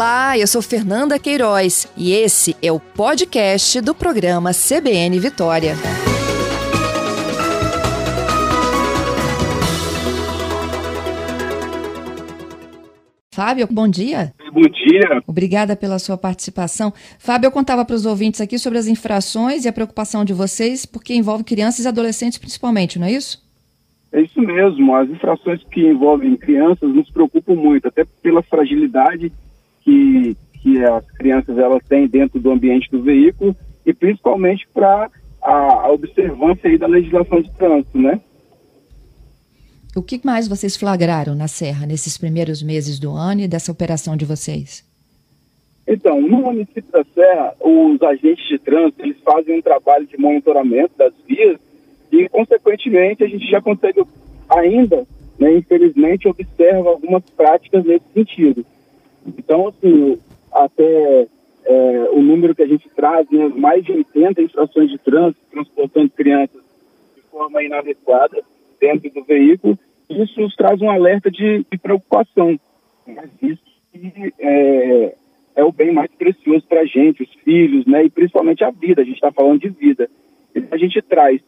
Olá, eu sou Fernanda Queiroz e esse é o podcast do programa CBN Vitória. Fábio, bom dia. Bom dia. Obrigada pela sua participação. Fábio, eu contava para os ouvintes aqui sobre as infrações e a preocupação de vocês, porque envolve crianças e adolescentes principalmente, não é isso? É isso mesmo. As infrações que envolvem crianças nos preocupam muito, até pela fragilidade que, que as crianças elas têm dentro do ambiente do veículo e principalmente para a, a, observância aí da legislação de trânsito, né? O que mais vocês flagraram na Serra nesses primeiros meses do ano e dessa operação de vocês? Então, no município da Serra, os agentes de trânsito eles fazem um trabalho de monitoramento das vias e, consequentemente, a gente já consegue ainda, né, infelizmente, observa algumas práticas nesse sentido. Então, assim, até é, o número que a gente traz, né, mais de 80 infrações de trânsito transportando crianças de forma inadequada dentro do veículo, isso nos traz um alerta de, de preocupação. Mas isso é, é o bem mais precioso para a gente, os filhos, né, e principalmente a vida, a gente está falando de vida. A gente traz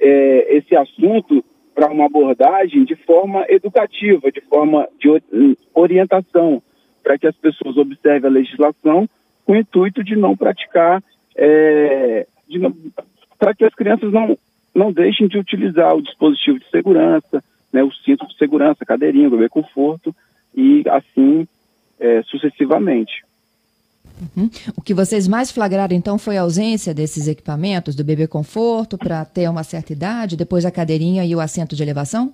é, esse assunto para uma abordagem de forma educativa, de forma de orientação, para que as pessoas observem a legislação com o intuito de não praticar, é, para que as crianças não, não deixem de utilizar o dispositivo de segurança, né, o cinto de segurança, cadeirinha, bebê conforto, e assim é, sucessivamente. Uhum. O que vocês mais flagraram então foi a ausência desses equipamentos do bebê conforto para ter uma certa idade, depois a cadeirinha e o assento de elevação?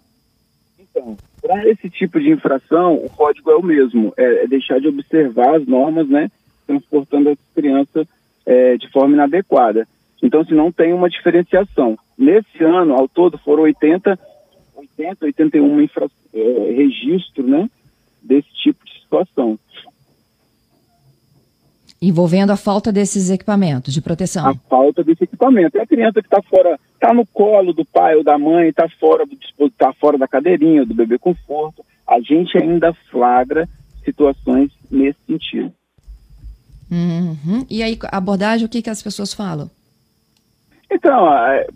Então, para esse tipo de infração, o código é o mesmo, é, é deixar de observar as normas, né, transportando as crianças é, de forma inadequada. Então, se não tem uma diferenciação. Nesse ano, ao todo, foram 80, 80 81 infra, é, registros, né, desse tipo de situação envolvendo a falta desses equipamentos de proteção. A falta desse equipamento. É a criança que está fora, está no colo do pai ou da mãe, está fora do está fora da cadeirinha, do bebê conforto. A gente ainda flagra situações nesse sentido. Uhum. E aí, abordagem, o que, que as pessoas falam? Então, é,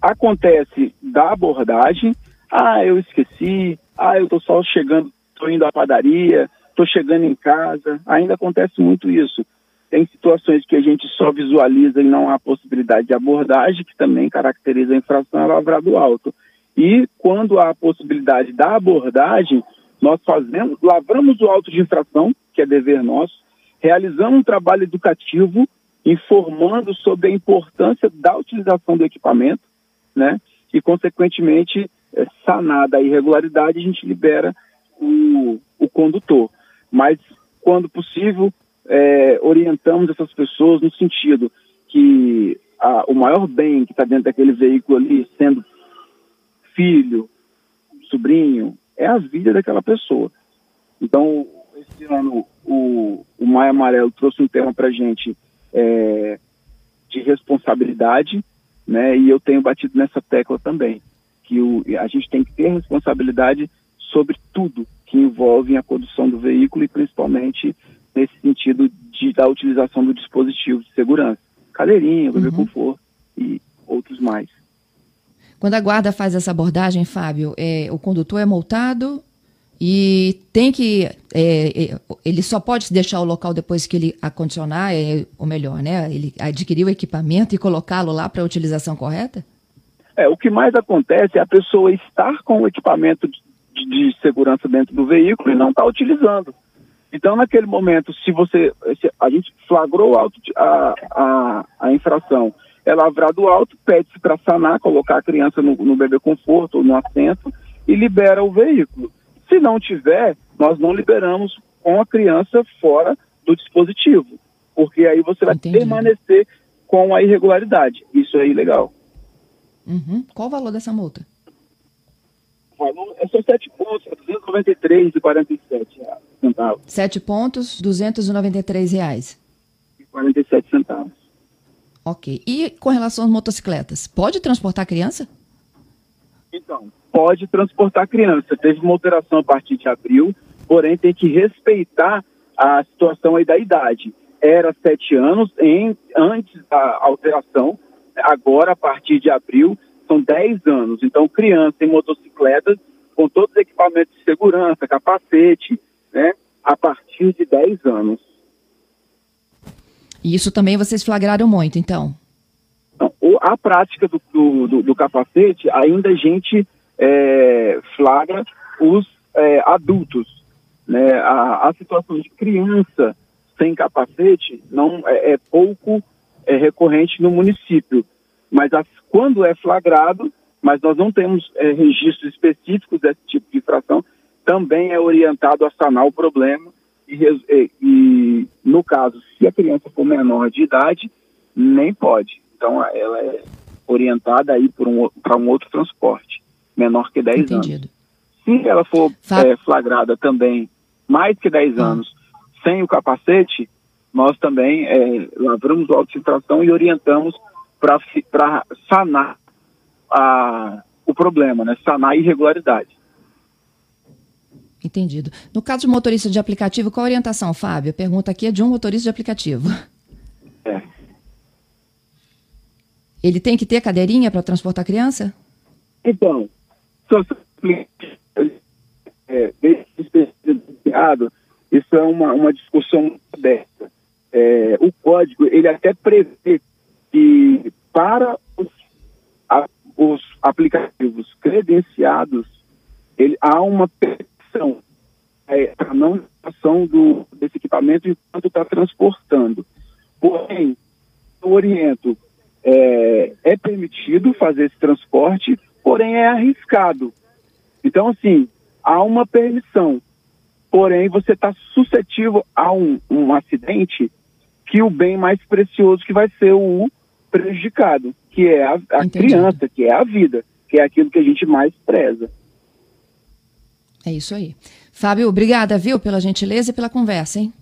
acontece da abordagem, ah, eu esqueci, ah, eu estou só chegando, estou indo à padaria, estou chegando em casa, ainda acontece muito isso. Tem situações que a gente só visualiza e não há possibilidade de abordagem, que também caracteriza a infração, é lavrado alto. E quando há a possibilidade da abordagem, nós fazemos, lavramos o auto de infração, que é dever nosso, realizamos um trabalho educativo, informando sobre a importância da utilização do equipamento, né? E, consequentemente, é, sanada a irregularidade, a gente libera o, o condutor mas quando possível é, orientamos essas pessoas no sentido que a, o maior bem que está dentro daquele veículo ali, sendo filho, sobrinho, é a vida daquela pessoa. Então, esse ano o, o Maia Amarelo trouxe um tema para gente é, de responsabilidade, né? E eu tenho batido nessa tecla também, que o, a gente tem que ter responsabilidade sobre tudo que envolve a condução do veículo e principalmente nesse sentido de, da utilização do dispositivo de segurança, cadeirinha, bebê uhum. conforto e outros mais. Quando a guarda faz essa abordagem, Fábio, é, o condutor é multado e tem que. É, é, ele só pode deixar o local depois que ele acondicionar, é, ou melhor, né? Ele adquirir o equipamento e colocá-lo lá para a utilização correta? É, o que mais acontece é a pessoa estar com o equipamento de segurança dentro do veículo e não está utilizando. Então, naquele momento, se você. Se a gente flagrou auto, a, a, a infração, é lavrado alto, pede-se para sanar, colocar a criança no, no bebê conforto ou no assento e libera o veículo. Se não tiver, nós não liberamos com a criança fora do dispositivo, porque aí você vai Entendi. permanecer com a irregularidade. Isso é ilegal. Uhum. Qual o valor dessa multa? Valor é só 7 pontos, é 293,47 centavos. 7 pontos, 293 reais. E 47 centavos. Ok. E com relação às motocicletas, pode transportar criança? Então, pode transportar criança. Teve uma alteração a partir de abril, porém tem que respeitar a situação aí da idade. Era sete anos em, antes da alteração, agora, a partir de abril, são dez anos. Então, criança em motocicletas, com todos os equipamentos de segurança, capacete, né, a partir de 10 anos. E isso também vocês flagraram muito, então? A prática do, do, do, capacete, ainda a gente é, flagra os é, adultos. Né? A, a, situação de criança sem capacete não é, é pouco é, recorrente no município. Mas a, quando é flagrado, mas nós não temos é, registros específicos desse tipo de infração, também é orientado a sanar o problema e, e, e, no caso, se a criança for menor de idade, nem pode. Então, ela é orientada aí para um, um outro transporte, menor que 10 Entendido. anos. Se ela for é, flagrada também mais que 10 hum. anos sem o capacete, nós também é, lavramos o auto e orientamos para sanar a, o problema, né? sanar a irregularidade. Entendido. No caso de motorista de aplicativo, qual a orientação, Fábio? A pergunta aqui é de um motorista de aplicativo. É. Ele tem que ter cadeirinha para transportar criança? Então, é, isso é uma, uma discussão dessa. É, o código, ele até prevê que para os, a, os aplicativos credenciados, ele, há uma permissão é, para não utilização do, desse equipamento enquanto está transportando. Porém, eu oriento, é, é permitido fazer esse transporte, porém é arriscado. Então, assim, há uma permissão, porém você está suscetível a um, um acidente que o bem mais precioso que vai ser o prejudicado, que é a, a criança, que é a vida, que é aquilo que a gente mais preza. É isso aí. Fábio, obrigada, viu, pela gentileza e pela conversa, hein?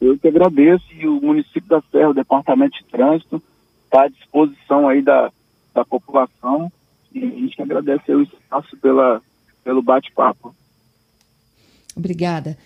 Eu que agradeço e o município da Serra, o Departamento de Trânsito, está à disposição aí da, da população e a gente agradece o espaço pela, pelo bate-papo. Obrigada.